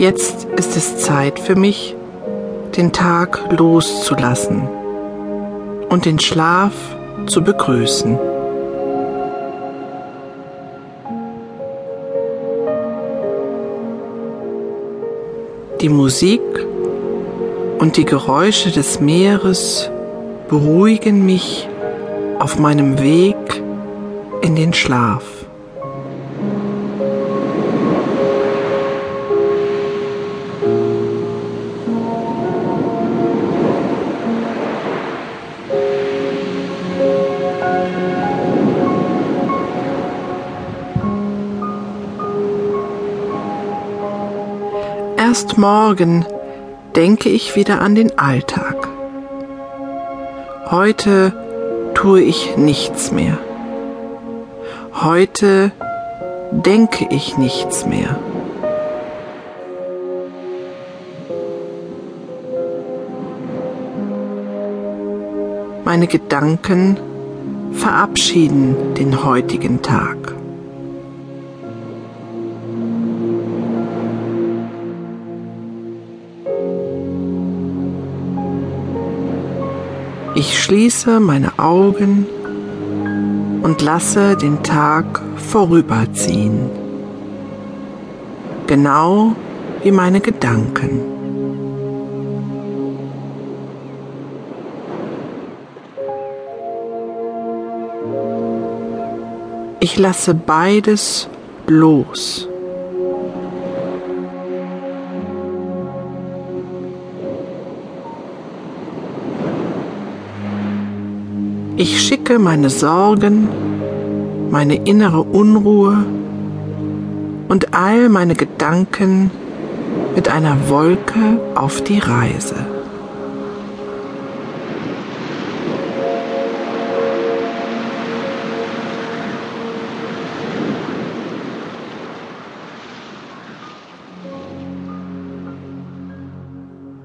Jetzt ist es Zeit für mich, den Tag loszulassen und den Schlaf zu begrüßen. Die Musik und die Geräusche des Meeres beruhigen mich auf meinem Weg in den Schlaf. Erst morgen denke ich wieder an den Alltag. Heute tue ich nichts mehr. Heute denke ich nichts mehr. Meine Gedanken verabschieden den heutigen Tag. Ich schließe meine Augen und lasse den Tag vorüberziehen, genau wie meine Gedanken. Ich lasse beides los. Ich schicke meine Sorgen, meine innere Unruhe und all meine Gedanken mit einer Wolke auf die Reise.